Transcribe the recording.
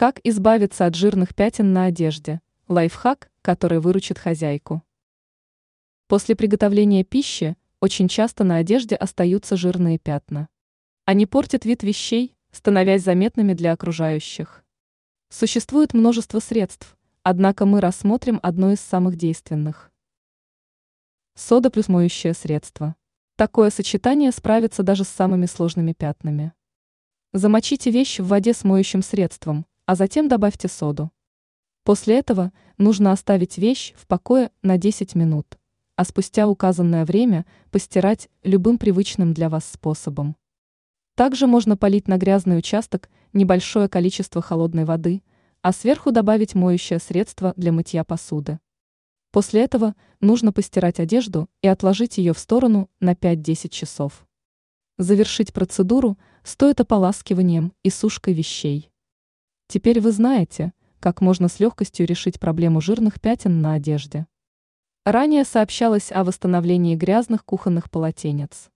Как избавиться от жирных пятен на одежде? Лайфхак, который выручит хозяйку. После приготовления пищи очень часто на одежде остаются жирные пятна. Они портят вид вещей, становясь заметными для окружающих. Существует множество средств, однако мы рассмотрим одно из самых действенных. Сода плюс моющее средство. Такое сочетание справится даже с самыми сложными пятнами. Замочите вещь в воде с моющим средством, а затем добавьте соду. После этого нужно оставить вещь в покое на 10 минут, а спустя указанное время постирать любым привычным для вас способом. Также можно полить на грязный участок небольшое количество холодной воды, а сверху добавить моющее средство для мытья посуды. После этого нужно постирать одежду и отложить ее в сторону на 5-10 часов. Завершить процедуру стоит ополаскиванием и сушкой вещей. Теперь вы знаете, как можно с легкостью решить проблему жирных пятен на одежде. Ранее сообщалось о восстановлении грязных кухонных полотенец.